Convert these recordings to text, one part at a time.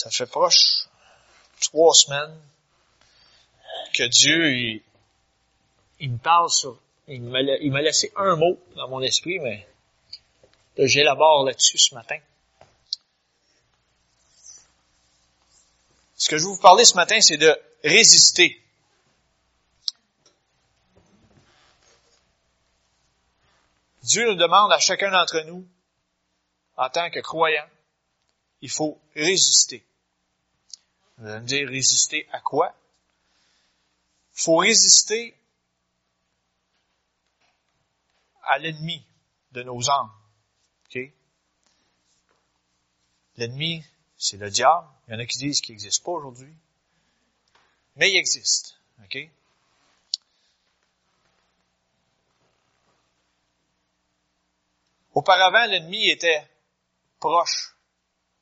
Ça fait proche trois semaines que Dieu, il, me parle sur, il m'a, laissé un mot dans mon esprit, mais j'élabore là-dessus ce matin. Ce que je vais vous parler ce matin, c'est de résister. Dieu nous demande à chacun d'entre nous, en tant que croyants, il faut résister. Vous allez me dire, résister à quoi? Il faut résister à l'ennemi de nos âmes. Okay? L'ennemi, c'est le diable. Il y en a qui disent qu'il n'existe pas aujourd'hui. Mais il existe. Okay? Auparavant, l'ennemi était proche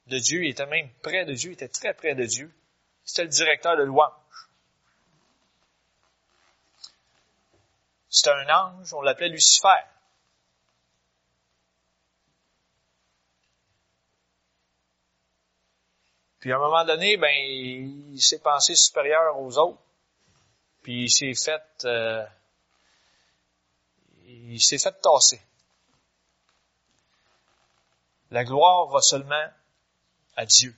de Dieu, il était même près de Dieu, il était très près de Dieu. C'était le directeur de louange. C'était un ange, on l'appelait Lucifer. Puis à un moment donné, ben, il s'est pensé supérieur aux autres. Puis il s'est fait, euh, il s'est fait tasser. La gloire va seulement à Dieu.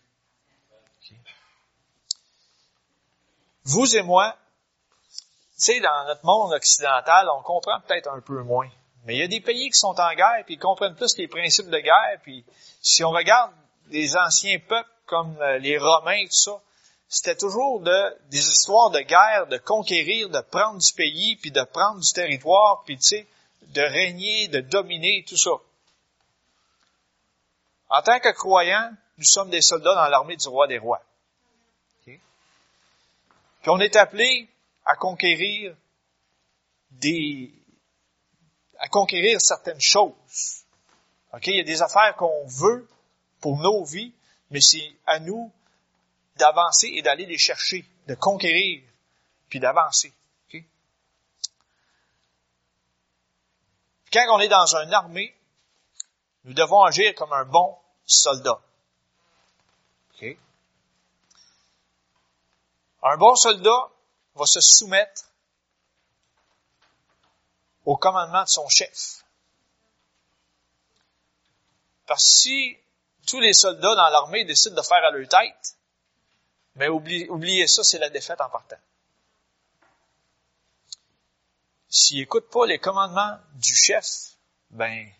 Vous et moi, tu sais, dans notre monde occidental, on comprend peut-être un peu moins. Mais il y a des pays qui sont en guerre, puis ils comprennent plus les principes de guerre. Puis si on regarde les anciens peuples comme euh, les Romains, tout ça, c'était toujours de, des histoires de guerre, de conquérir, de prendre du pays, puis de prendre du territoire, puis tu sais, de régner, de dominer, tout ça. En tant que croyants, nous sommes des soldats dans l'armée du roi des rois. Puis on est appelé à conquérir des, à conquérir certaines choses. OK? Il y a des affaires qu'on veut pour nos vies, mais c'est à nous d'avancer et d'aller les chercher, de conquérir, puis d'avancer. Quand on est dans une armée, nous devons agir comme un bon soldat. Un bon soldat va se soumettre au commandement de son chef. Parce que si tous les soldats dans l'armée décident de faire à leur tête, mais oubliez, ça, c'est la défaite en partant. S'ils n'écoutent pas les commandements du chef, ben,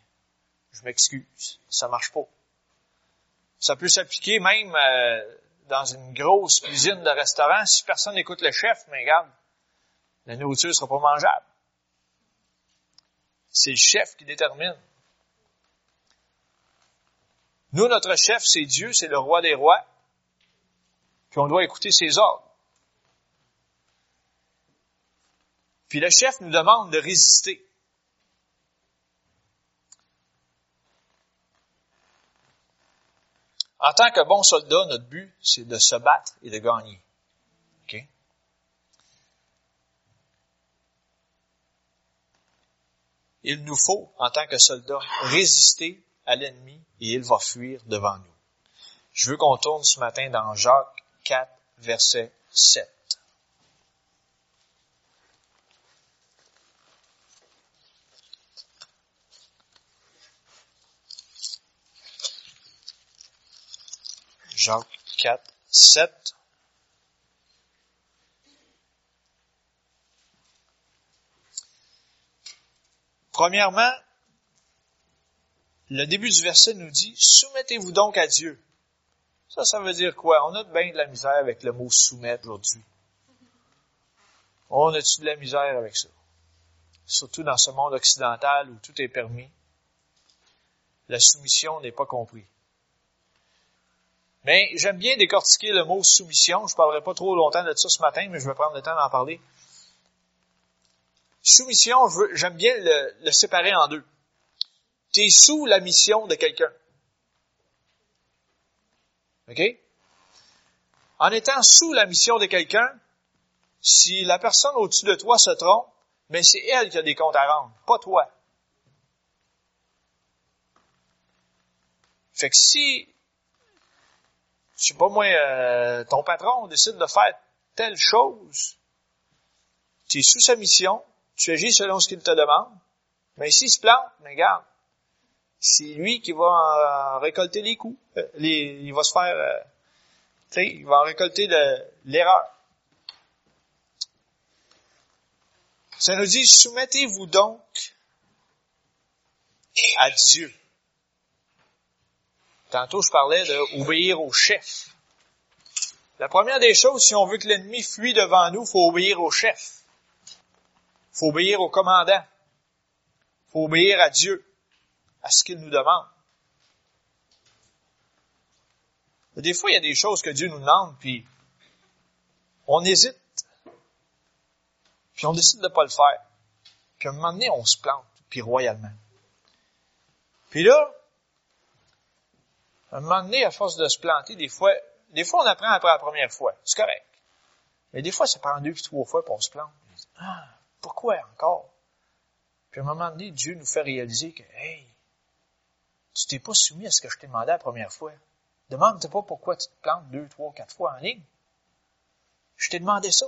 je m'excuse, ça marche pas. Ça peut s'appliquer même euh, dans une grosse cuisine de restaurant. Si personne n'écoute le chef, mais regarde, la nourriture sera pas mangeable. C'est le chef qui détermine. Nous, notre chef, c'est Dieu, c'est le roi des rois. Puis on doit écouter ses ordres. Puis le chef nous demande de résister. En tant que bon soldat, notre but, c'est de se battre et de gagner. Il nous faut, en tant que soldat, résister à l'ennemi et il va fuir devant nous. Je veux qu'on tourne ce matin dans Jacques 4, verset 7. Jacques 4, 7. Premièrement, le début du verset nous dit, soumettez-vous donc à Dieu. Ça, ça veut dire quoi? On a bien de la misère avec le mot soumettre aujourd'hui. On a-tu de la misère avec ça? Surtout dans ce monde occidental où tout est permis. La soumission n'est pas comprise. Mais j'aime bien décortiquer le mot soumission. Je ne parlerai pas trop longtemps de ça ce matin, mais je vais prendre le temps d'en parler. Soumission, j'aime bien le, séparer en deux. Tu es sous la mission de quelqu'un. OK? En étant sous la mission de quelqu'un, si la personne au-dessus de toi se trompe, mais c'est elle qui a des comptes à rendre, pas toi. Fait que si je sais pas moi, euh, ton patron décide de faire telle chose, tu es sous sa mission, tu agis selon ce qu'il te demande, mais s'il se plante, mais regarde, c'est lui qui va récolter les coups. Euh, il va se faire, euh, sais, il va récolter l'erreur. Ça nous dit, soumettez-vous donc à Dieu. Tantôt, je parlais d'obéir au chef. La première des choses, si on veut que l'ennemi fuit devant nous, faut obéir au chef. faut obéir au commandant. faut obéir à Dieu, à ce qu'il nous demande. Des fois, il y a des choses que Dieu nous demande, puis on hésite, puis on décide de ne pas le faire. Puis à un moment donné, on se plante, puis royalement. Puis là, à un moment donné, à force de se planter, des fois, des fois on apprend après la première fois. C'est correct. Mais des fois, ça prend deux puis trois fois pour se plante. Ah, pourquoi encore? Puis à un moment donné, Dieu nous fait réaliser que, hey, tu t'es pas soumis à ce que je t'ai demandé la première fois. Demande-toi pas pourquoi tu te plantes deux, trois, quatre fois en ligne. Je t'ai demandé ça.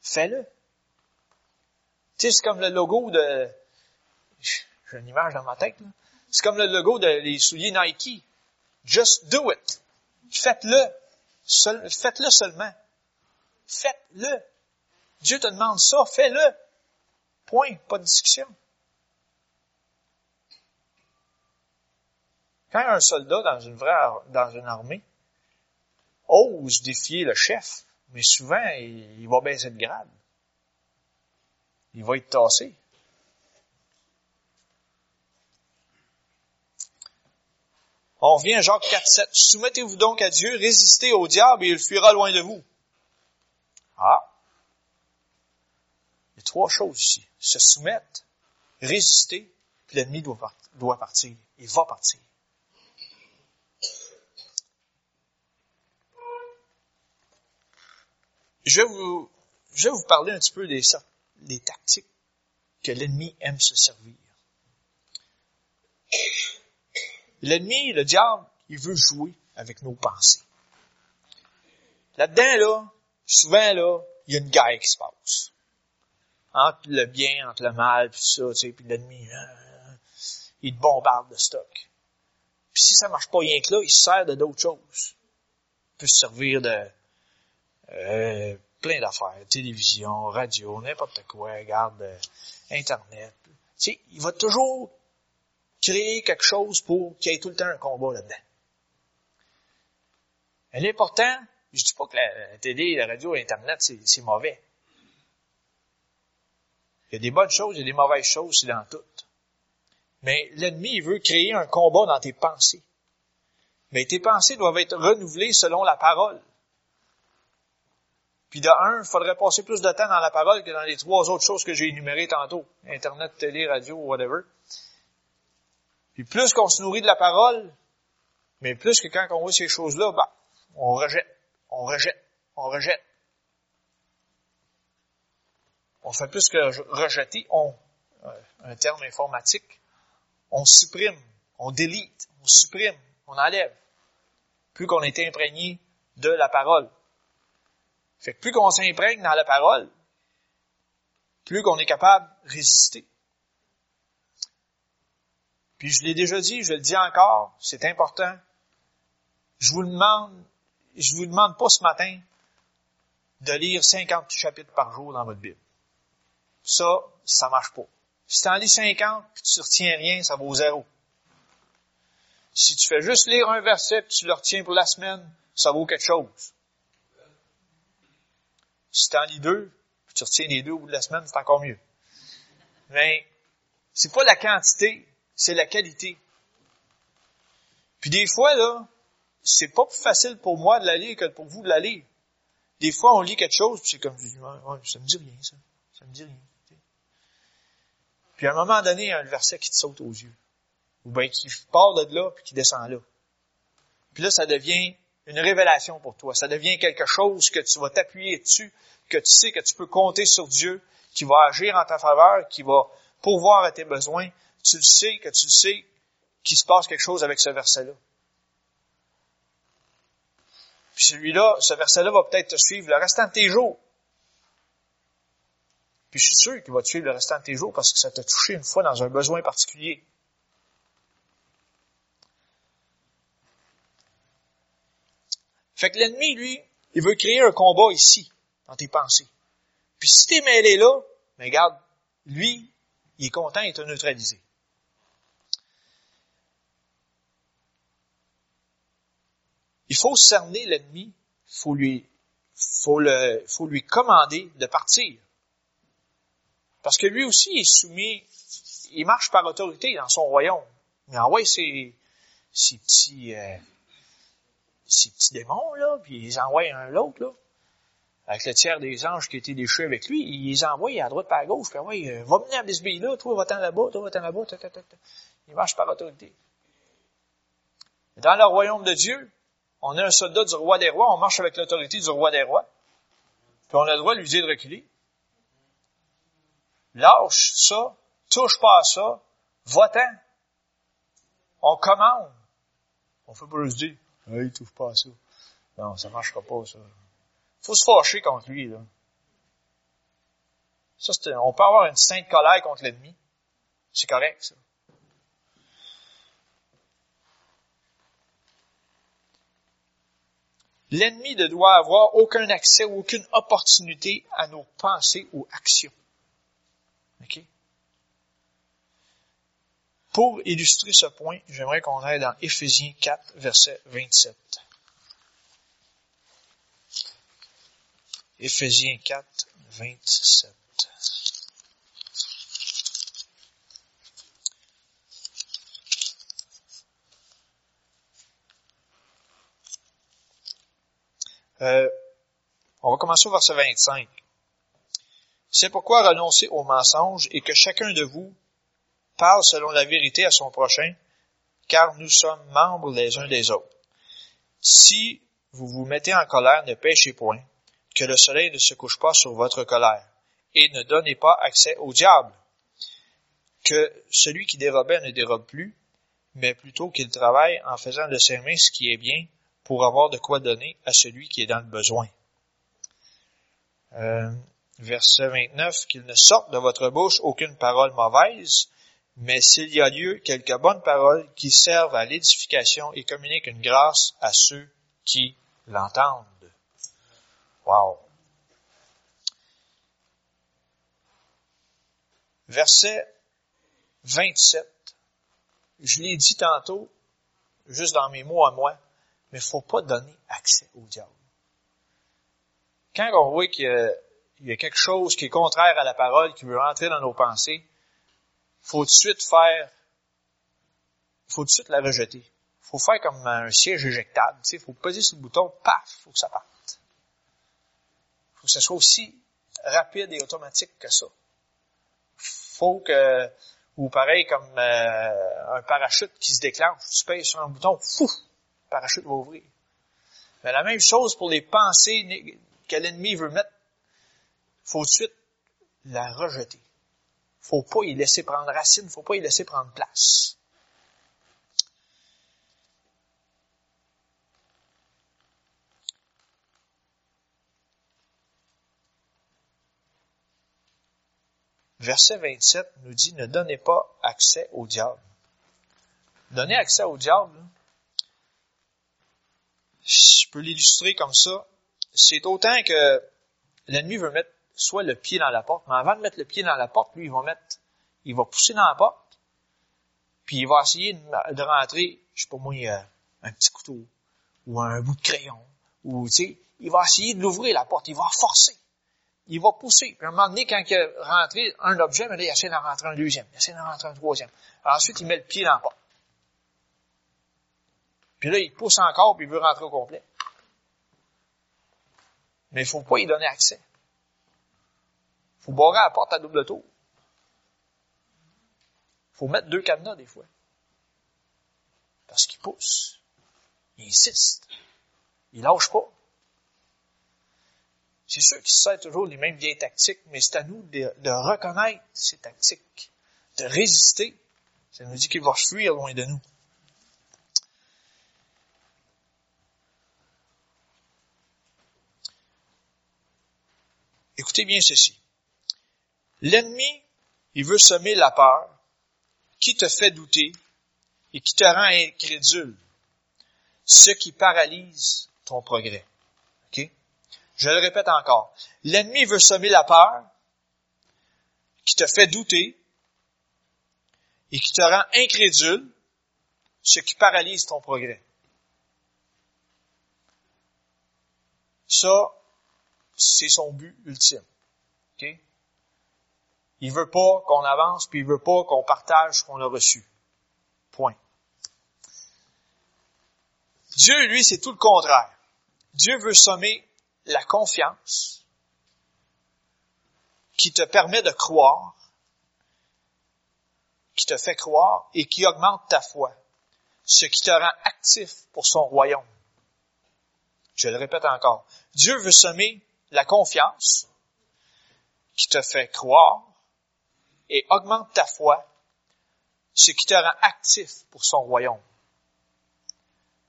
Fais-le. Tu sais, c'est comme le logo de... J'ai une image dans ma tête, là. C'est comme le logo des souliers Nike. Just do it. Faites-le. faites-le seulement. Faites-le. Dieu te demande ça, fais-le. Point. Pas de discussion. Quand un soldat dans une vraie, dans une armée ose défier le chef, mais souvent, il, il va baisser de grade. Il va être tassé. On revient à Jacques 4, 7. Soumettez-vous donc à Dieu, résistez au diable et il fuira loin de vous. Ah. Il y a trois choses ici. Se soumettre, résister, puis l'ennemi doit, partir. Il va partir. Je vais vous, je vais parler un petit peu des tactiques que l'ennemi aime se servir. L'ennemi, le diable, il veut jouer avec nos pensées. Là-dedans, là, souvent, là, il y a une guerre qui se passe. Entre le bien, entre le mal, puis ça, tu puis l'ennemi, hein, il te bombarde de stock. Puis si ça marche pas rien que là, il se sert de d'autres choses. Il peut se servir de euh, plein d'affaires, télévision, radio, n'importe quoi, regarde, euh, Internet. Tu sais, il va toujours créer quelque chose pour qu'il y ait tout le temps un combat là-dedans. L'important, je dis pas que la, télé, la radio, l'Internet, c'est mauvais. Il y a des bonnes choses, il y a des mauvaises choses, c'est dans tout. Mais l'ennemi, il veut créer un combat dans tes pensées. Mais tes pensées doivent être renouvelées selon la parole. Puis de un, il faudrait passer plus de temps dans la parole que dans les trois autres choses que j'ai énumérées tantôt. Internet, télé, radio, whatever. Puis plus qu'on se nourrit de la parole, mais plus que quand on voit ces choses-là, bah, on rejette, on rejette, on rejette. On fait plus que rejeter, on, euh, un terme informatique, on supprime, on délite, on supprime, on enlève. Plus qu'on est imprégné de la parole. Fait que plus qu'on s'imprègne dans la parole, plus qu'on est capable de résister. Puis je l'ai déjà dit, je le dis encore, c'est important. Je vous demande, je vous demande pas ce matin de lire 50 chapitres par jour dans votre Bible. Ça, ça marche pas. Si tu en lis 50 puis tu retiens rien, ça vaut zéro. Si tu fais juste lire un verset puis tu le retiens pour la semaine, ça vaut quelque chose. Si tu en lis deux puis tu retiens les deux au bout de la semaine, c'est encore mieux. Mais c'est pas la quantité, c'est la qualité. Puis des fois, là, c'est pas plus facile pour moi de la lire que pour vous de la lire. Des fois, on lit quelque chose, puis c'est comme, ouais, ça me dit rien, ça. Ça me dit rien. Puis à un moment donné, il y a un verset qui te saute aux yeux. Ou bien qui part de là, puis qui descend là. Puis là, ça devient une révélation pour toi. Ça devient quelque chose que tu vas t'appuyer dessus, que tu sais que tu peux compter sur Dieu, qui va agir en ta faveur, qui va pourvoir à tes besoins, tu le sais, que tu le sais, qu'il se passe quelque chose avec ce verset-là. Puis celui-là, ce verset-là va peut-être te suivre le restant de tes jours. Puis je suis sûr qu'il va te suivre le restant de tes jours parce que ça t'a touché une fois dans un besoin particulier. Fait que l'ennemi, lui, il veut créer un combat ici, dans tes pensées. Puis si t'es mêlé là, mais regarde, lui, il est content, te neutralisé. Il faut cerner l'ennemi, faut lui, faut le, faut lui commander de partir. Parce que lui aussi est soumis, il marche par autorité dans son royaume. Il envoie ses, ses petits, euh, ces petits démons, là, puis ils envoient un l'autre, là. Avec le tiers des anges qui étaient déchus avec lui, ils les envoient à droite par à gauche, puis ouais, euh, va venir à Bisbee là, toi, va-t'en là-bas, toi, va-t'en là-bas, ta, ta, ta, Ils marchent par autorité. Dans le royaume de Dieu, on est un soldat du roi des rois, on marche avec l'autorité du roi des rois, puis on a le droit de lui dire de reculer. Lâche ça, touche pas à ça, va-t'en. On commande. On fait pas juste dire, il touche pas à ça. Non, ça marchera pas, ça. Faut se fâcher contre lui, là. Ça, on peut avoir une sainte colère contre l'ennemi. C'est correct, ça. L'ennemi ne doit avoir aucun accès ou aucune opportunité à nos pensées ou actions. OK? Pour illustrer ce point, j'aimerais qu'on aille dans Éphésiens 4, verset 27. Éphésiens 4, 27. Euh, on va commencer au verset 25. C'est pourquoi renoncez aux mensonges et que chacun de vous parle selon la vérité à son prochain, car nous sommes membres les uns des autres. Si vous vous mettez en colère, ne péchez point, que le soleil ne se couche pas sur votre colère, et ne donnez pas accès au diable, que celui qui dérobait ne dérobe plus, mais plutôt qu'il travaille en faisant de ses mains ce qui est bien, pour avoir de quoi donner à celui qui est dans le besoin. Euh, verset 29, qu'il ne sorte de votre bouche aucune parole mauvaise, mais s'il y a lieu, quelques bonnes paroles qui servent à l'édification et communiquent une grâce à ceux qui l'entendent. Wow. Verset 27. Je l'ai dit tantôt, juste dans mes mots à moi, mais faut pas donner accès au diable. Quand on voit qu'il y, a quelque chose qui est contraire à la parole, qui veut rentrer dans nos pensées, faut tout de suite faire, faut tout de suite la rejeter. Faut faire comme un siège éjectable, tu sais, faut peser sur bouton, paf, faut que ça parte. Faut que ce soit aussi rapide et automatique que ça. Faut que, ou pareil comme euh, un parachute qui se déclenche, tu pèses sur un bouton, fou, le parachute va ouvrir. Mais la même chose pour les pensées que l'ennemi veut mettre, faut tout de suite la rejeter faut pas y laisser prendre racine, faut pas y laisser prendre place. Verset 27 nous dit, ne donnez pas accès au diable. Donner accès au diable, je peux l'illustrer comme ça, c'est autant que l'ennemi veut mettre soit le pied dans la porte, mais avant de mettre le pied dans la porte, lui, il va mettre, il va pousser dans la porte, puis il va essayer de, rentrer, je sais pas moi, euh, un petit couteau, ou un bout de crayon, ou, tu sais, il va essayer de l'ouvrir, la porte, il va forcer. Il va pousser. Puis à un moment donné, quand il a rentré un objet, mais là, il essaie d'en rentrer un deuxième, il essaie d'en rentrer un troisième. ensuite, il met le pied dans la porte. Puis là, il pousse encore, puis il veut rentrer au complet. Mais il faut pas y donner accès faut barrer la porte à double tour. faut mettre deux cadenas des fois. Parce qu'il pousse. Il insiste. Il lâche pas. C'est sûr qu'ils se toujours les mêmes vieilles tactiques, mais c'est à nous de, reconnaître ces tactiques, de résister. Ça nous dit qu'ils vont fuir loin de nous. Écoutez bien ceci. L'ennemi, il veut semer la peur qui te fait douter et qui te rend incrédule, ce qui paralyse ton progrès. Je le répète encore. L'ennemi veut semer la peur qui te fait douter et qui te rend incrédule, ce qui paralyse ton progrès. Ça, c'est son but ultime. Okay? Il veut pas qu'on avance, puis il veut pas qu'on partage ce qu'on a reçu. Point. Dieu, lui, c'est tout le contraire. Dieu veut sommer la confiance qui te permet de croire, qui te fait croire et qui augmente ta foi, ce qui te rend actif pour son royaume. Je le répète encore. Dieu veut semer la confiance qui te fait croire et augmente ta foi, ce qui te rend actif pour son royaume.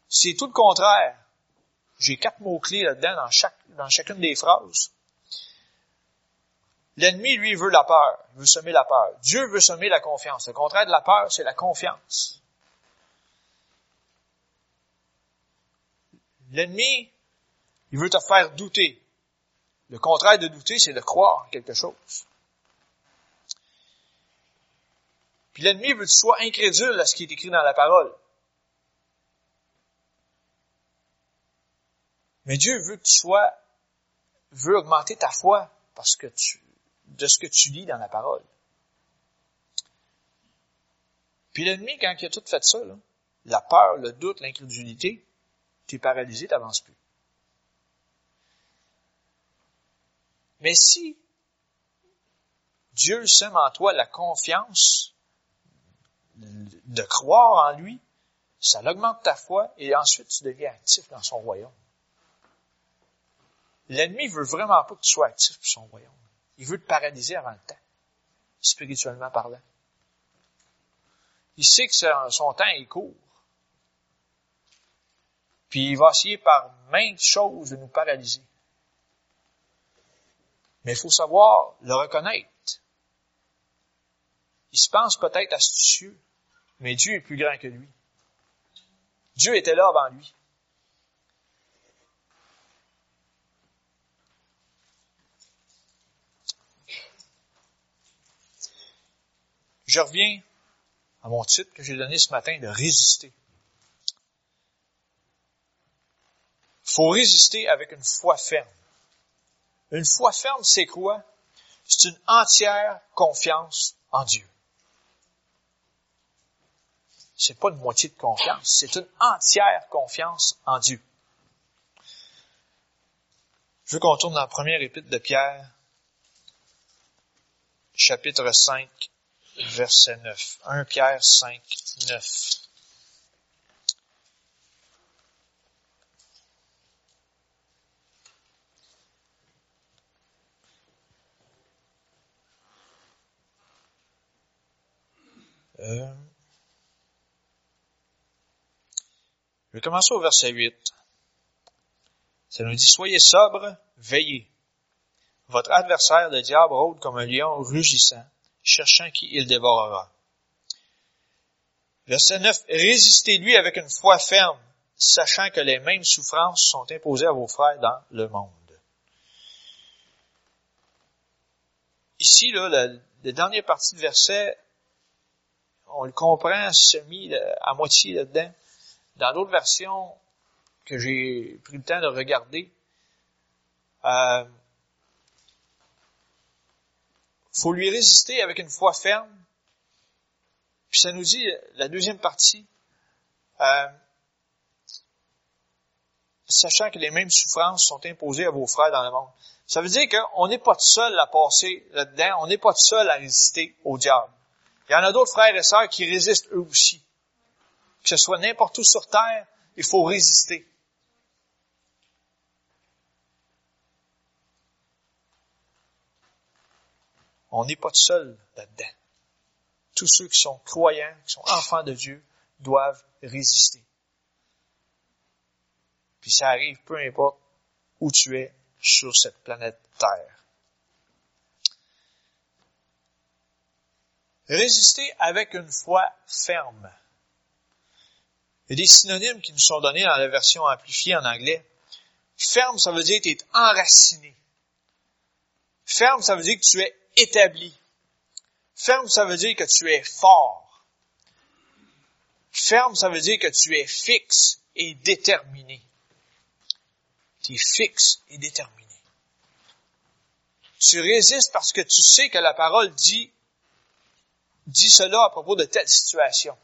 C'est tout le contraire. J'ai quatre mots-clés là-dedans dans, chacune des phrases. L'ennemi, lui, veut la peur. Il veut semer la peur. Dieu veut semer la confiance. Le contraire de la peur, c'est la confiance. L'ennemi, il veut te faire douter. Le contraire de douter, c'est de croire quelque chose. Puis l'ennemi veut que tu sois incrédule à ce qui est écrit dans la parole. Mais Dieu veut que tu sois, veut augmenter ta foi parce que de ce que tu lis dans la parole. Puis l'ennemi, quand il a tout fait ça, la peur, le doute, l'incrédulité, tu es paralysé, tu n'avances plus. Mais si Dieu sème en toi la confiance de croire en lui, ça augmente ta foi et ensuite tu deviens actif dans son royaume. L'ennemi veut vraiment pas que tu sois actif pour son royaume. Il veut te paralyser avant le temps, spirituellement parlant. Il sait que son temps est court. Puis il va essayer par maintes choses de nous paralyser. Mais il faut savoir le reconnaître. Il se pense peut-être astucieux, mais Dieu est plus grand que lui. Dieu était là avant lui. Je reviens à mon titre que j'ai donné ce matin de résister. Il faut résister avec une foi ferme. Une foi ferme, c'est quoi? C'est une entière confiance en Dieu. C'est pas une moitié de confiance, c'est une entière confiance en Dieu. Je veux qu'on tourne dans la première épître de Pierre, chapitre 5, verset 9. 1 Pierre 5, 9. Euh, je vais commencer au verset 8. Ça nous dit, soyez sobres, veillez. Votre adversaire, le diable, rôde comme un lion rugissant, cherchant qui il dévorera. Verset 9, résistez-lui avec une foi ferme, sachant que les mêmes souffrances sont imposées à vos frères dans le monde. Ici, là, la, dernière partie du verset on le comprend semi à moitié là-dedans. Dans d'autres versions que j'ai pris le temps de regarder, euh, faut lui résister avec une foi ferme. Puis ça nous dit, la deuxième partie, euh, sachant que les mêmes souffrances sont imposées à vos frères dans le monde. Ça veut dire qu'on n'est pas tout seul à passer là-dedans, on n'est pas tout seul à résister au diable. Il y en a d'autres frères et sœurs qui résistent eux aussi. Que ce soit n'importe où sur terre, il faut résister. On n'est pas seul là-dedans. Tous ceux qui sont croyants, qui sont enfants de Dieu, doivent résister. Puis ça arrive peu importe où tu es sur cette planète Terre. Résister avec une foi ferme. Il y a des synonymes qui nous sont donnés dans la version amplifiée en anglais. Ferme, ça veut dire que tu es enraciné. Ferme, ça veut dire que tu es établi. Ferme, ça veut dire que tu es fort. Ferme, ça veut dire que tu es fixe et déterminé. Tu es fixe et déterminé. Tu résistes parce que tu sais que la parole dit, dit cela à propos de telle situation.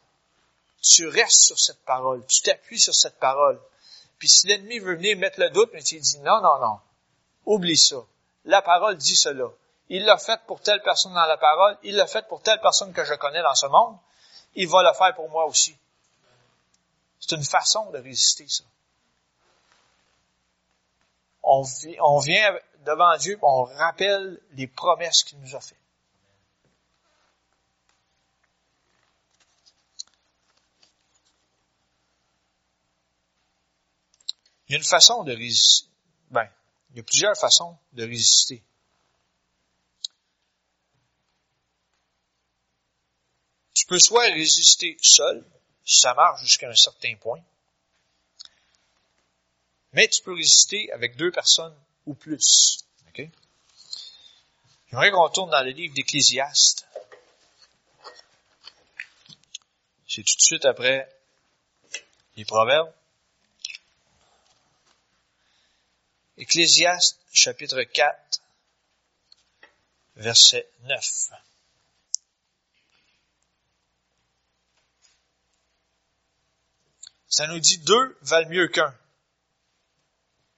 Tu restes sur cette parole, tu t'appuies sur cette parole. Puis si l'ennemi veut venir mettre le doute, mais tu dis non, non, non, oublie ça. La parole dit cela. Il l'a fait pour telle personne dans la parole, il l'a fait pour telle personne que je connais dans ce monde, il va le faire pour moi aussi. C'est une façon de résister, ça. On, vient devant Dieu, on rappelle les promesses qu'il nous a faites. Il y a une façon de résister. Ben, il y a plusieurs façons de résister. Tu peux soit résister seul, ça marche jusqu'à un certain point, mais tu peux résister avec deux personnes ou plus. Okay? J'aimerais qu'on retourne dans le livre d'Ecclésiaste. C'est tout de suite après les Proverbes. Ecclésiaste chapitre 4, verset 9. Ça nous dit deux valent mieux qu'un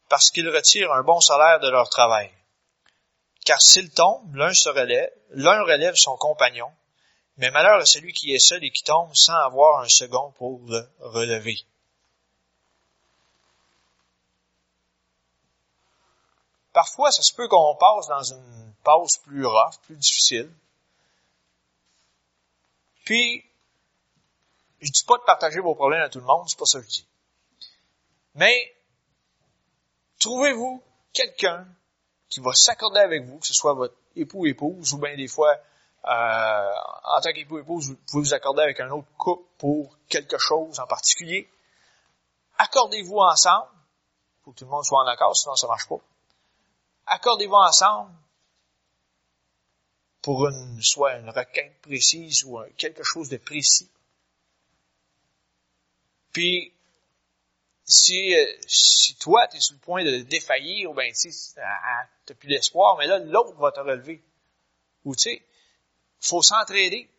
parce qu'ils retirent un bon salaire de leur travail. Car s'ils tombent, l'un se relève, l'un relève son compagnon, mais malheur à celui qui est seul et qui tombe sans avoir un second pour le relever. Parfois, ça se peut qu'on passe dans une pause plus rough, plus difficile. Puis, je dis pas de partager vos problèmes à tout le monde, c'est pas ça que je dis. Mais, Trouvez-vous quelqu'un qui va s'accorder avec vous, que ce soit votre époux ou épouse, ou bien des fois, euh, en tant qu'époux ou épouse, vous pouvez vous accorder avec un autre couple pour quelque chose en particulier. Accordez-vous ensemble. Faut que tout le monde soit en accord, sinon ça marche pas. Accordez-vous ensemble pour une, soit une requête précise ou quelque chose de précis. Puis, si, euh, si toi, tu es sur le point de défaillir, ben, tu n'as plus d'espoir, mais là, l'autre va te relever. Ou tu sais, faut s'entraider.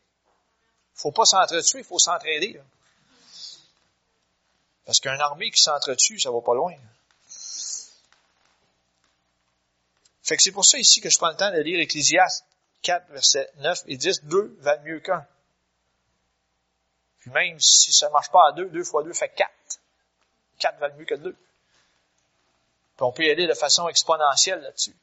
faut pas s'entretuer, faut s'entraider. Parce qu'une armée qui s'entretue, ça va pas loin. Fait que c'est pour ça ici que je prends le temps de lire Ecclésiaste 4, verset 9 et 10. Deux valent mieux qu'un. Puis même si ça marche pas à deux, deux fois deux fait quatre. Quatre valent mieux que deux. Puis on peut y aller de façon exponentielle là-dessus.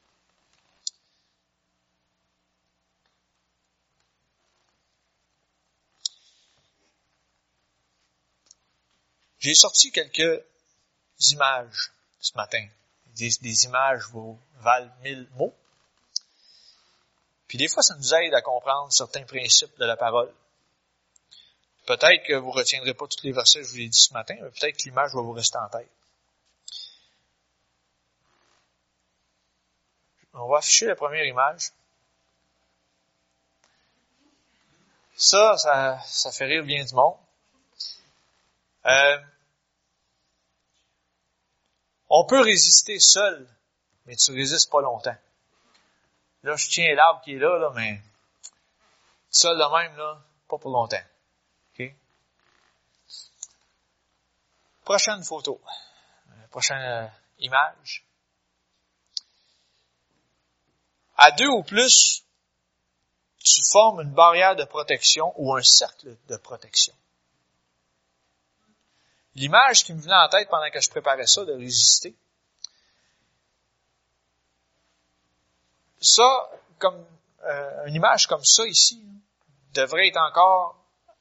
J'ai sorti quelques images ce matin. Des, des images valent mille mots. Puis des fois, ça nous aide à comprendre certains principes de la parole. Peut-être que vous ne retiendrez pas tous les versets que je vous ai dit ce matin, mais peut-être que l'image va vous rester en tête. On va afficher la première image. Ça, ça, ça fait rire bien du monde. Euh, on peut résister seul, mais tu résistes pas longtemps. Là, je tiens l'arbre qui est là, là, mais seul de même, là, pas pour longtemps. Prochaine photo. Euh, prochaine euh, image. À deux ou plus, tu formes une barrière de protection ou un cercle de protection. L'image qui me venait en tête pendant que je préparais ça, de résister, ça, comme euh, une image comme ça ici, devrait être encore,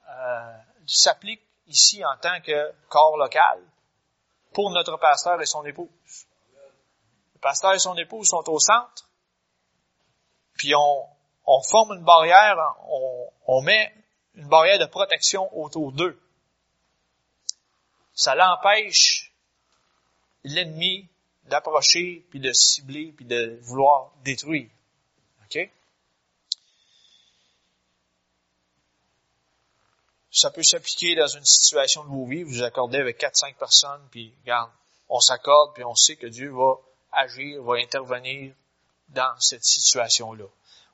euh, s'applique ici en tant que corps local pour notre pasteur et son épouse. Le pasteur et son épouse sont au centre, puis on, on forme une barrière, on, on met une barrière de protection autour d'eux. Ça l'empêche l'ennemi d'approcher, puis de cibler, puis de vouloir détruire. OK? Ça peut s'appliquer dans une situation de vos vies, vous vous accordez avec 4-5 personnes, puis regarde, on s'accorde, puis on sait que Dieu va agir, va intervenir dans cette situation-là.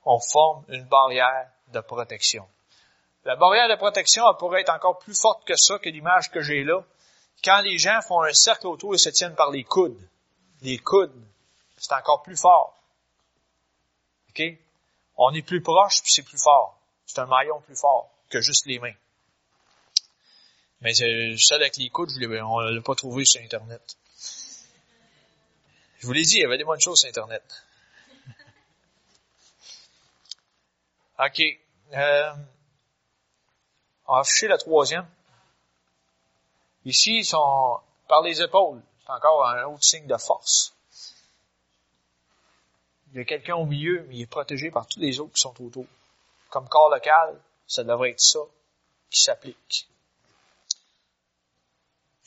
On forme une barrière de protection. La barrière de protection elle pourrait être encore plus forte que ça, que l'image que j'ai là. Quand les gens font un cercle autour et se tiennent par les coudes. Les coudes, c'est encore plus fort. On est plus proche, puis c'est plus fort. C'est un maillon plus fort que juste les mains. Mais ça avec les coudes, on ne l'a pas trouvé sur Internet. Je vous l'ai dit, il y avait des bonnes choses sur Internet. OK. Euh, on va afficher la troisième. Ici, ils sont par les épaules. C'est encore un autre signe de force. Il y a quelqu'un au milieu, mais il est protégé par tous les autres qui sont autour. Comme corps local, ça devrait être ça qui s'applique.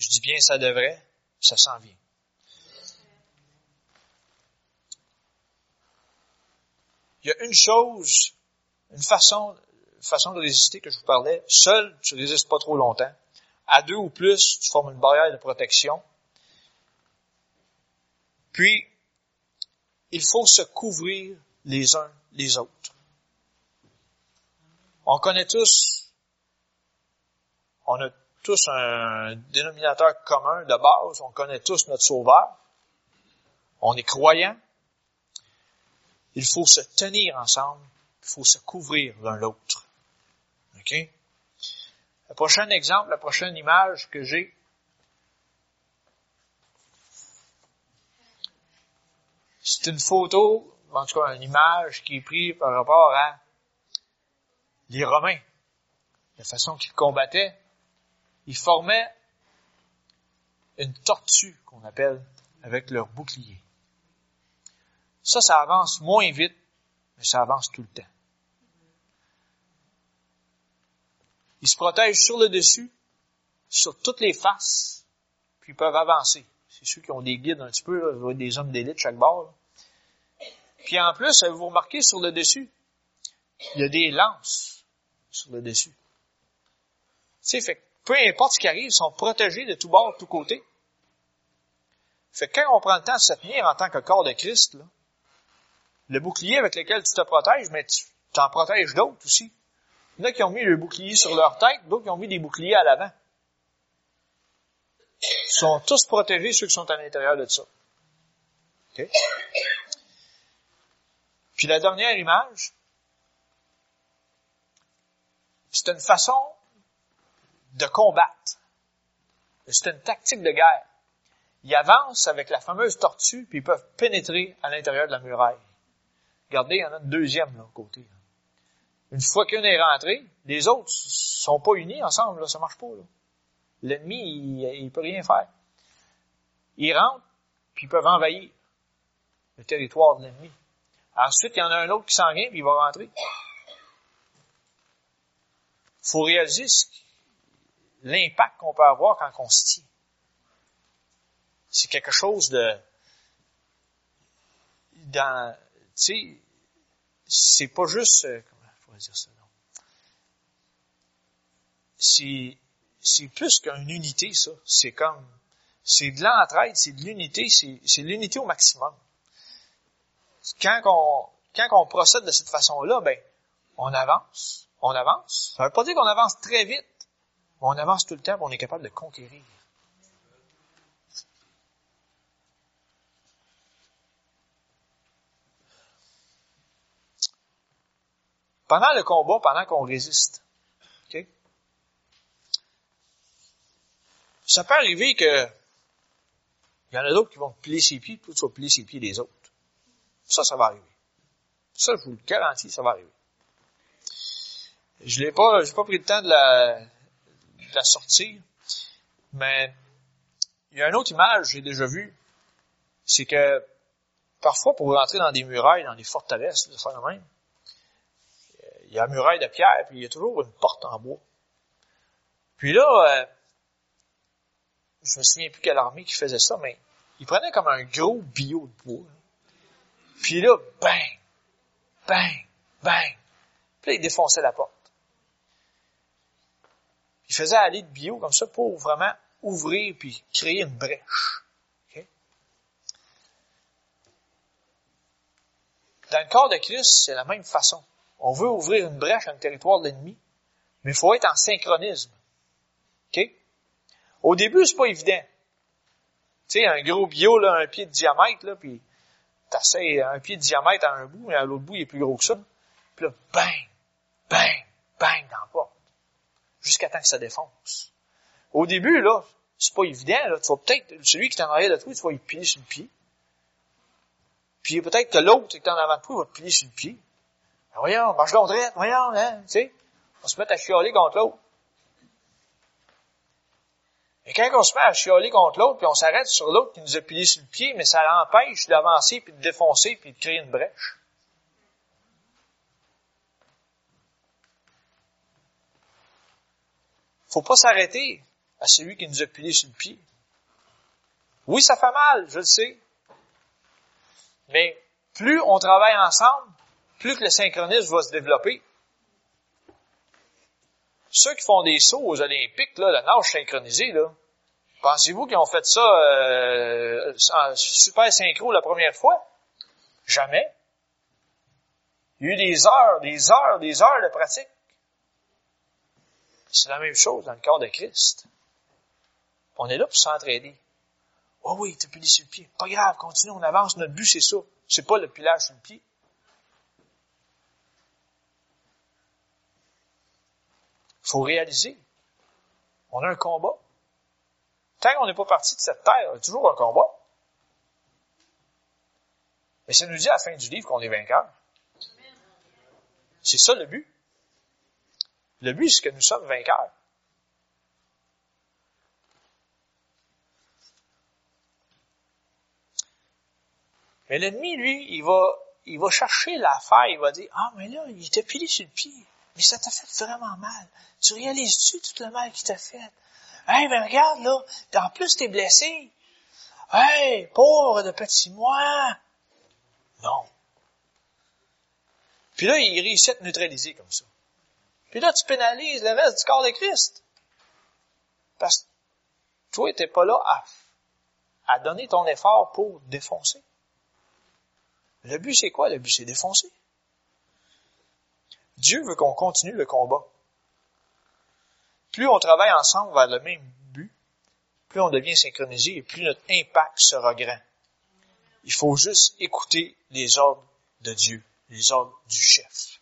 Je dis bien ça devrait, ça s'en vient. Il y a une chose, une façon, façon de résister que je vous parlais. Seul, tu résistes pas trop longtemps. À deux ou plus, tu formes une barrière de protection. Puis, il faut se couvrir les uns les autres. On connaît tous, on a tous un dénominateur commun de base, on connaît tous notre Sauveur, on est croyants, il faut se tenir ensemble, il faut se couvrir l'un l'autre. OK? Le prochain exemple, la prochaine image que j'ai, c'est une photo, en tout cas une image qui est prise par rapport à les Romains, la façon qu'ils combattaient. Ils formaient une tortue qu'on appelle avec leur bouclier. Ça, ça avance moins vite, mais ça avance tout le temps. Ils se protègent sur le dessus, sur toutes les faces, puis ils peuvent avancer. C'est ceux qui ont des guides un petit peu, là, des hommes d'élite chaque bord. Puis en plus, vous remarquez sur le dessus, il y a des lances sur le dessus. Sais, fait peu importe ce qui arrive, ils sont protégés de tous bords, de tous côtés. Fait que quand on prend le temps de se tenir en tant que corps de Christ, là, le bouclier avec lequel tu te protèges, mais tu t'en protèges d'autres aussi. Il y en a qui ont mis le bouclier sur leur tête, d'autres qui ont mis des boucliers à l'avant. Ils sont tous protégés, ceux qui sont à l'intérieur de ça. Puis la dernière image, c'est une façon de combattre. C'est une tactique de guerre. Ils avancent avec la fameuse tortue, puis ils peuvent pénétrer à l'intérieur de la muraille. Regardez, il y en a une deuxième là, côté. Une fois qu'une est rentrée, les autres sont pas unis ensemble, là, ça marche pas. L'ennemi, il, ne peut rien faire. Ils rentrent, puis ils peuvent envahir le territoire de l'ennemi. Ensuite, il y en a un autre qui s'en vient, puis il va rentrer. Il faut réaliser l'impact qu'on peut avoir quand on se tient. C'est quelque chose de... Dans, tu sais, c'est pas juste, euh, comment je dire ça, non? C'est, c'est plus qu'une unité, ça. C'est comme, c'est de l'entraide, c'est de l'unité, c'est, l'unité au maximum. Quand on, quand on procède de cette façon-là, ben, on avance, on avance. Ça veut pas dire qu'on avance très vite, on avance tout le temps, on est capable de conquérir. Pendant le combat, pendant qu'on résiste. OK? Ça peut arriver que il y en a d'autres qui vont plier ses pieds, puis tu vas plier ses pieds des autres. Ça, ça va arriver. Ça, je vous le garantis, ça va arriver. Je l'ai pas, j'ai pas pris le temps de la, de la sortir, mais il y a une autre image que j'ai déjà vue, c'est que parfois pour rentrer dans des murailles, dans des forteresses, le même, il y a une muraille de pierre, puis il y a toujours une porte en bois. Puis là, euh, je me souviens plus quelle armée qui faisait ça, mais il prenait comme un gros bio de bois. Puis là, bang, bang, bang. Puis là, il défonçait la porte. Il faisait aller de bio comme ça pour vraiment ouvrir puis créer une brèche. Dans le corps de Christ, c'est la même façon. On veut ouvrir une brèche dans le territoire de l'ennemi, mais il faut être en synchronisme. OK? Au début, c'est pas évident. Tu sais, un gros bio, là, un pied de diamètre, là, puis t'essayes un pied de diamètre à un bout, mais à l'autre bout, il est plus gros que ça. Puis là, bang, bang, bang dans la porte. Jusqu'à temps que ça défonce. Au début, là, c'est pas évident, là. Tu vas peut-être, celui qui t'en arrière de toi, tu vas y piler sur le pied. Puis peut-être que l'autre qui est en avant de toi va te plier sur le pied. Ben voyons, marche contre voyons, hein, tu sais. On se met à chialer contre l'autre. Et quand on se met à chialer contre l'autre, puis on s'arrête sur l'autre qui nous a plié sur le pied, mais ça l'empêche d'avancer, puis de défoncer, puis de créer une brèche. Faut pas s'arrêter à celui qui nous a plié sur le pied. Oui, ça fait mal, je le sais. Mais plus on travaille ensemble, plus que le synchronisme va se développer. Ceux qui font des sauts aux Olympiques, là, la nage synchronisée, là, pensez-vous qu'ils ont fait ça euh, super synchro la première fois? Jamais. Il y a eu des heures, des heures, des heures de pratique. C'est la même chose dans le corps de Christ. On est là pour s'entraider. Oh oui, t'as pilé sur le pied. Pas grave, continue, on avance. Notre but, c'est ça. C'est pas le pilage sur le pied. Faut réaliser. On a un combat. Tant qu'on n'est pas parti de cette terre, il y a toujours un combat. Et ça nous dit à la fin du livre qu'on est vainqueur. C'est ça le but. Le but, c'est que nous sommes vainqueurs. Mais l'ennemi, lui, il va, il va chercher l'affaire, il va dire, ah, mais là, il t'a pilé sur le pied. Mais ça t'a fait vraiment mal. Tu réalises-tu tout le mal qu'il t'a fait? Hey, ben regarde, là, en plus t'es blessé. Hey, pauvre de petit moi. Non. Puis là, il réussit à te neutraliser comme ça. Puis là, tu pénalises le reste du corps de Christ. Parce que toi, t'es pas là à, à donner ton effort pour défoncer. Le but, c'est quoi? Le but, c'est défoncer. Dieu veut qu'on continue le combat. Plus on travaille ensemble vers le même but, plus on devient synchronisé et plus notre impact sera grand. Il faut juste écouter les ordres de Dieu, les ordres du chef.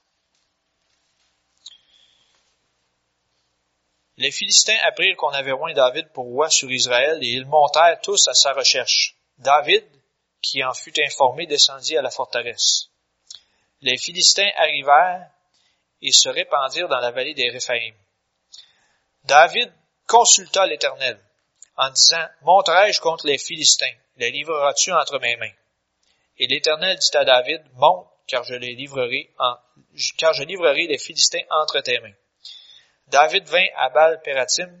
Les Philistins apprirent qu'on avait loin David pour roi sur Israël et ils montèrent tous à sa recherche. David, qui en fut informé, descendit à la forteresse. Les Philistins arrivèrent et se répandirent dans la vallée des Réphaïm. David consulta l'Éternel en disant, Monterai-je contre les Philistins? Les livreras-tu entre mes mains? Et l'Éternel dit à David, Monte, car je les livrerai car je livrerai les Philistins entre tes mains. David vint à Baal-Pératim,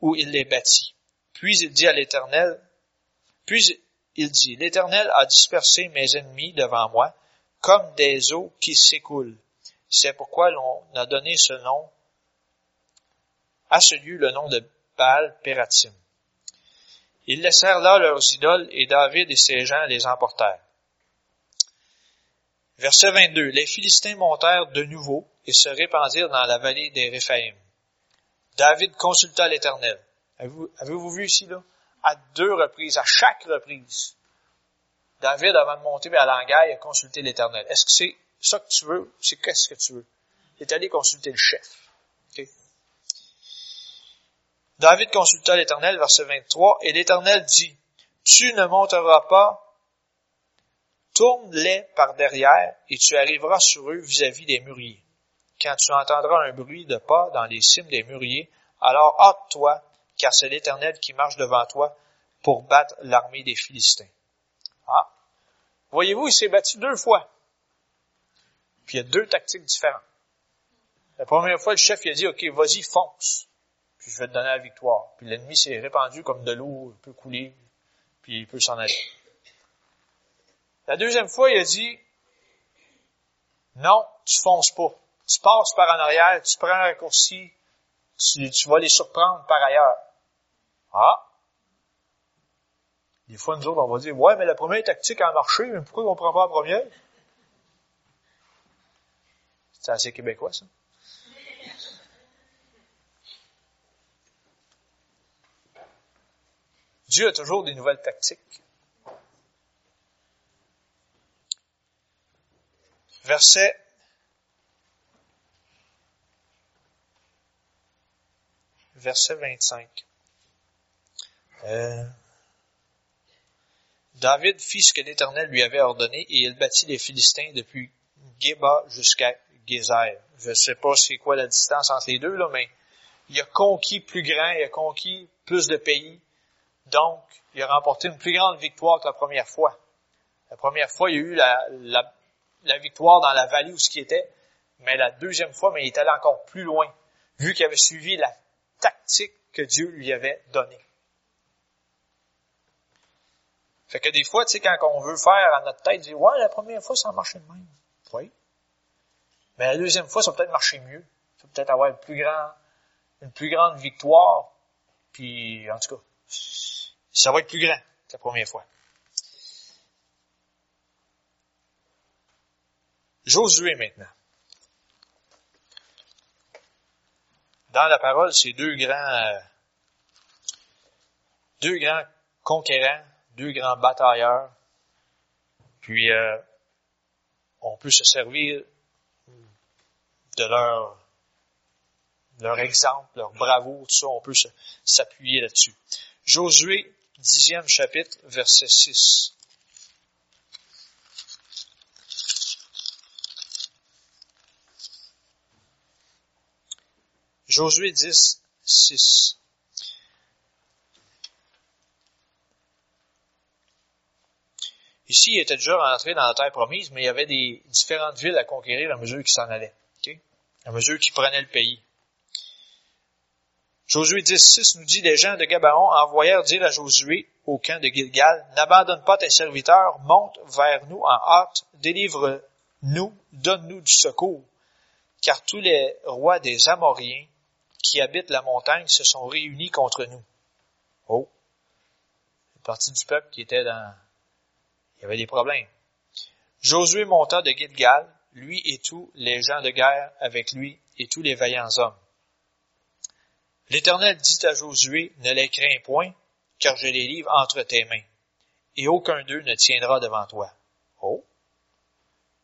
où il les bâtit. Puis il dit à l'Éternel, puis il dit, l'Éternel a dispersé mes ennemis devant moi, comme des eaux qui s'écoulent. C'est pourquoi l'on a donné ce nom, à ce lieu le nom de Baal Pératim. Ils laissèrent là leurs idoles et David et ses gens les emportèrent. Verset 22. Les Philistins montèrent de nouveau et se répandirent dans la vallée des Réphaïm. David consulta l'Éternel. Avez-vous vu ici, là? à deux reprises, à chaque reprise. David, avant de monter vers l'angaille, a consulté l'Éternel. Est-ce que c'est ça que tu veux, c'est qu'est-ce que tu veux? Il est allé consulter le chef. David consulta l'Éternel, verset 23, et l'Éternel dit, tu ne monteras pas, tourne-les par derrière, et tu arriveras sur eux vis-à-vis des mûriers. Quand tu entendras un bruit de pas dans les cimes des mûriers, alors hâte-toi, car c'est l'Éternel qui marche devant toi pour battre l'armée des Philistins. Ah. Voyez-vous, il s'est battu deux fois. Puis il y a deux tactiques différentes. La première fois, le chef il a dit, OK, vas-y, fonce puis je vais te donner la victoire. Puis l'ennemi s'est répandu comme de l'eau, il peut couler, puis il peut s'en aller. La deuxième fois, il a dit, non, tu fonces pas. Tu passes par en arrière, tu prends un raccourci, tu, tu vas les surprendre par ailleurs. Ah! Des fois, nous autres, on va dire, ouais, mais la première tactique a marché, mais pourquoi on prend pas la première? C'est assez québécois, ça. Dieu a toujours des nouvelles tactiques. Verset verset 25. Euh, David fit ce que l'Éternel lui avait ordonné et il bâtit les Philistins depuis Geba jusqu'à Gézer. Je ne sais pas c'est quoi la distance entre les deux, là, mais il a conquis plus grand, il a conquis plus de pays. Donc, il a remporté une plus grande victoire que la première fois. La première fois, il y a eu la, victoire dans la vallée où ce qui était, mais la deuxième fois, mais il est allé encore plus loin, vu qu'il avait suivi la tactique que Dieu lui avait donnée. Fait que des fois, tu sais, quand on veut faire à notre tête, dire, ouais, la première fois, ça a marché de même. Oui. Mais la deuxième fois, ça peut-être marcher mieux. Ça va peut-être avoir une plus, grand, une plus grande victoire. Puis, en tout cas, ça va être plus grand que la première fois. Josué maintenant. Dans la parole, c'est deux grands, euh, deux grands conquérants, deux grands batailleurs. Puis, euh, on peut se servir de leur, leur exemple, leur bravoure, tout ça, on peut s'appuyer là-dessus. Josué dixième chapitre, verset 6. Josué 10, 6. Ici, il était déjà rentré dans la terre promise, mais il y avait des différentes villes à conquérir à mesure qu'il s'en allait, à mesure qu'il prenait le pays. Josué 10.6 nous dit, les gens de Gabaon envoyèrent dire à Josué au camp de Gilgal, n'abandonne pas tes serviteurs, monte vers nous en hâte, délivre-nous, donne-nous du secours, car tous les rois des Amoriens qui habitent la montagne se sont réunis contre nous. Oh! Une partie du peuple qui était dans, il y avait des problèmes. Josué monta de Gilgal, lui et tous les gens de guerre avec lui et tous les vaillants hommes. L'Éternel dit à Josué, ne les crains point, car je les livre entre tes mains, et aucun d'eux ne tiendra devant toi. Oh,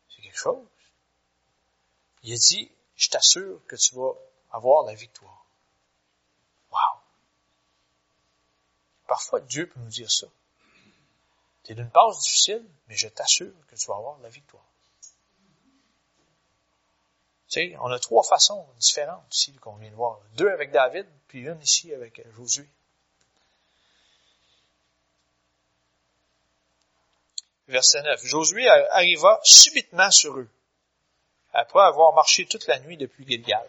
c'est quelque chose. Il a dit, je t'assure que tu vas avoir la victoire. Wow. Parfois, Dieu peut nous dire ça. Es d'une passe difficile, mais je t'assure que tu vas avoir la victoire. Tu sais, on a trois façons différentes ici qu'on vient de voir. Deux avec David, puis une ici avec Josué. Verset 9. Josué arriva subitement sur eux, après avoir marché toute la nuit depuis Gilgal.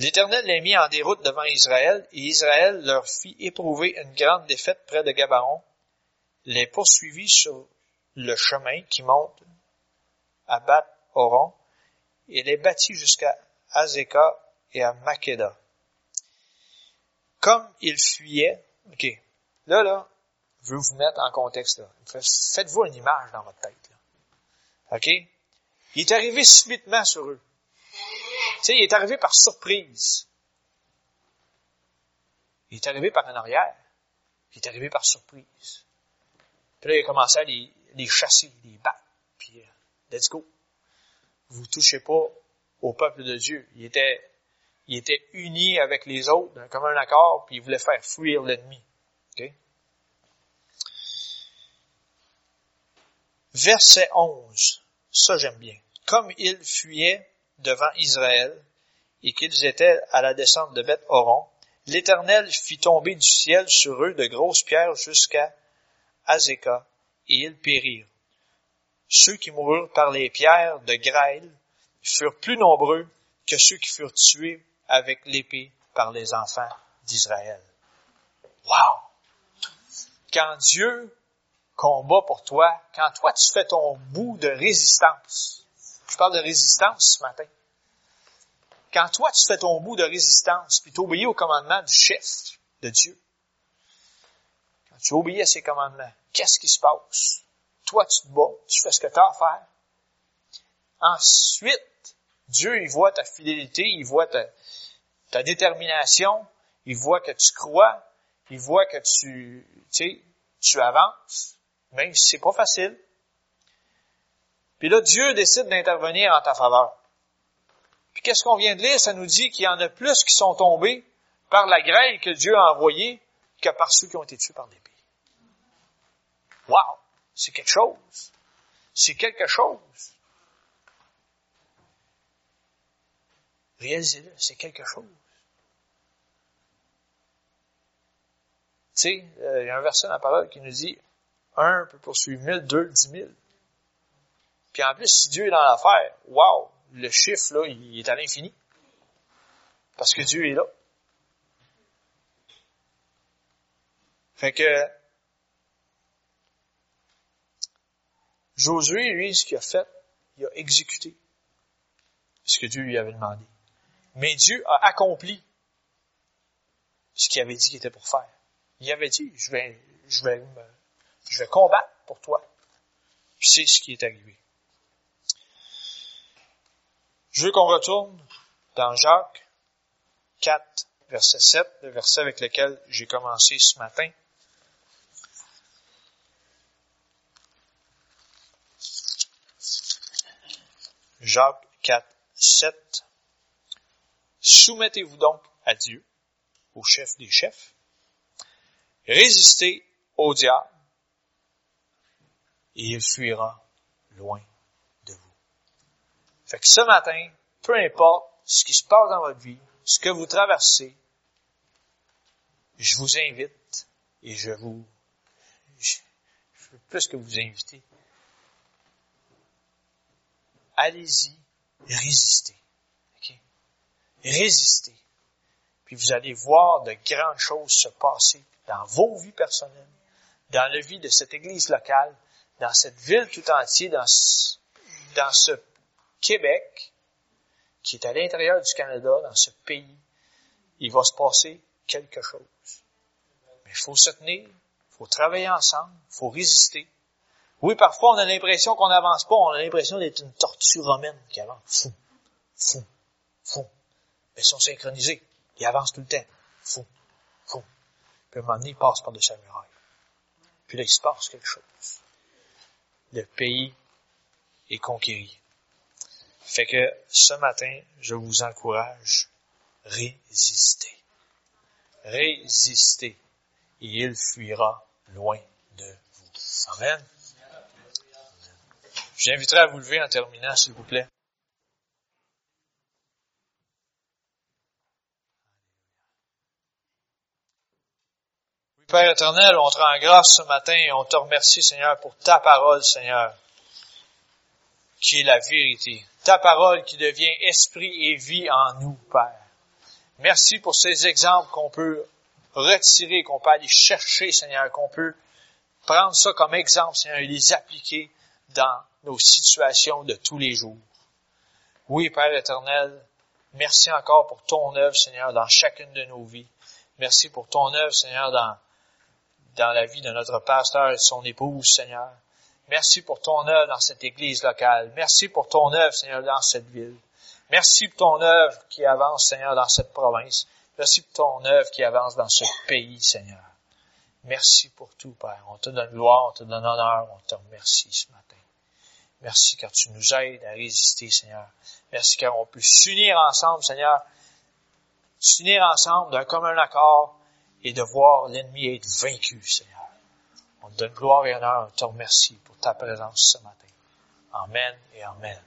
L'Éternel les mit en déroute devant Israël, et Israël leur fit éprouver une grande défaite près de Gabaon, les poursuivit sur le chemin qui monte à Bat Oron, et les bâtit jusqu'à Azeka et à Makeda. Comme ils fuyaient, ok, là, là, je veux vous mettre en contexte, Faites-vous une image dans votre tête, là. Ok? Il est arrivé subitement sur eux. Tu sais, il est arrivé par surprise. Il est arrivé par en arrière. Il est arrivé par surprise. Puis là, il a commencé à les, chasser, les battre. puis euh, let's go. Vous touchez pas au peuple de Dieu. Il était, il était uni avec les autres d'un commun accord, puis il voulait faire fuir l'ennemi. Verset 11. Ça, j'aime bien. Comme ils fuyaient devant Israël et qu'ils étaient à la descente de Beth Horon, l'Éternel fit tomber du ciel sur eux de grosses pierres jusqu'à Azeka, et ils périrent. Ceux qui moururent par les pierres de grêle furent plus nombreux que ceux qui furent tués avec l'épée par les enfants d'Israël. Wow! Quand Dieu combat pour toi, quand toi tu fais ton bout de résistance, je parle de résistance ce matin, quand toi tu fais ton bout de résistance, puis tu obéis au commandement du chef de Dieu, quand tu obéis à ses commandements, qu'est-ce qui se passe? Toi tu te bats, tu fais ce que tu as à faire. Ensuite, Dieu, il voit ta fidélité, il voit ta, détermination, il voit que tu crois, il voit que tu, tu sais, tu avances, même si c'est pas facile. Puis là, Dieu décide d'intervenir en ta faveur. Puis qu'est-ce qu'on vient de lire? Ça nous dit qu'il y en a plus qui sont tombés par la grêle que Dieu a envoyée que par ceux qui ont été tués par l'épée. Wow! C'est quelque chose. C'est quelque chose. Réalisez-le, c'est quelque chose. Tu sais, euh, il y a un verset dans la parole qui nous dit un peut poursuivre mille, deux, dix mille. Puis en plus, si Dieu est dans l'affaire, wow, le chiffre, là, il est à l'infini. Parce que Dieu est là. Fait que Josué, lui, ce qu'il a fait, il a exécuté ce que Dieu lui avait demandé. Mais Dieu a accompli ce qu'il avait dit qu'il était pour faire. Il avait dit, je vais, je vais me je vais combattre pour toi. Puis c'est ce qui est arrivé. Je veux qu'on retourne dans Jacques 4, verset 7, le verset avec lequel j'ai commencé ce matin. Jacques 4, 7. Soumettez-vous donc à Dieu, au chef des chefs. Résistez au diable et il fuira loin. Fait que ce matin, peu importe ce qui se passe dans votre vie, ce que vous traversez, je vous invite et je vous, je, veux plus que vous inviter. Allez-y, résistez. Okay? Résistez. Puis vous allez voir de grandes choses se passer dans vos vies personnelles, dans la vie de cette église locale, dans cette ville tout entière, dans ce, dans ce Québec, qui est à l'intérieur du Canada, dans ce pays, il va se passer quelque chose. Mais il faut se tenir, il faut travailler ensemble, il faut résister. Oui, parfois on a l'impression qu'on n'avance pas, on a l'impression d'être une tortue romaine qui avance. Fou, fou, fou. Mais ils sont synchronisés. Ils avancent tout le temps. Fou, fou. Puis à un moment donné, ils passent par de sa muraille. Puis là, il se passe quelque chose le pays est conquéri. Fait que ce matin, je vous encourage, résistez. Résistez et il fuira loin de vous. Amen. J'inviterai à vous lever en terminant, s'il vous plaît. Père éternel, on te rend grâce ce matin et on te remercie, Seigneur, pour ta parole, Seigneur, qui est la vérité. Ta parole qui devient esprit et vie en nous, Père. Merci pour ces exemples qu'on peut retirer, qu'on peut aller chercher, Seigneur, qu'on peut prendre ça comme exemple, Seigneur, et les appliquer dans nos situations de tous les jours. Oui, Père éternel, merci encore pour ton œuvre, Seigneur, dans chacune de nos vies. Merci pour ton œuvre, Seigneur, dans la vie de notre pasteur et de son épouse, Seigneur. Merci pour ton œuvre dans cette église locale. Merci pour ton œuvre, Seigneur, dans cette ville. Merci pour ton œuvre qui avance, Seigneur, dans cette province. Merci pour ton œuvre qui avance dans ce pays, Seigneur. Merci pour tout, Père. On te donne gloire, on te donne honneur, on te remercie ce matin. Merci car tu nous aides à résister, Seigneur. Merci car on peut s'unir ensemble, Seigneur. S'unir ensemble d'un commun accord et de voir l'ennemi être vaincu, Seigneur. Donne gloire et honneur. On te remercie pour ta présence ce matin. Amen et Amen.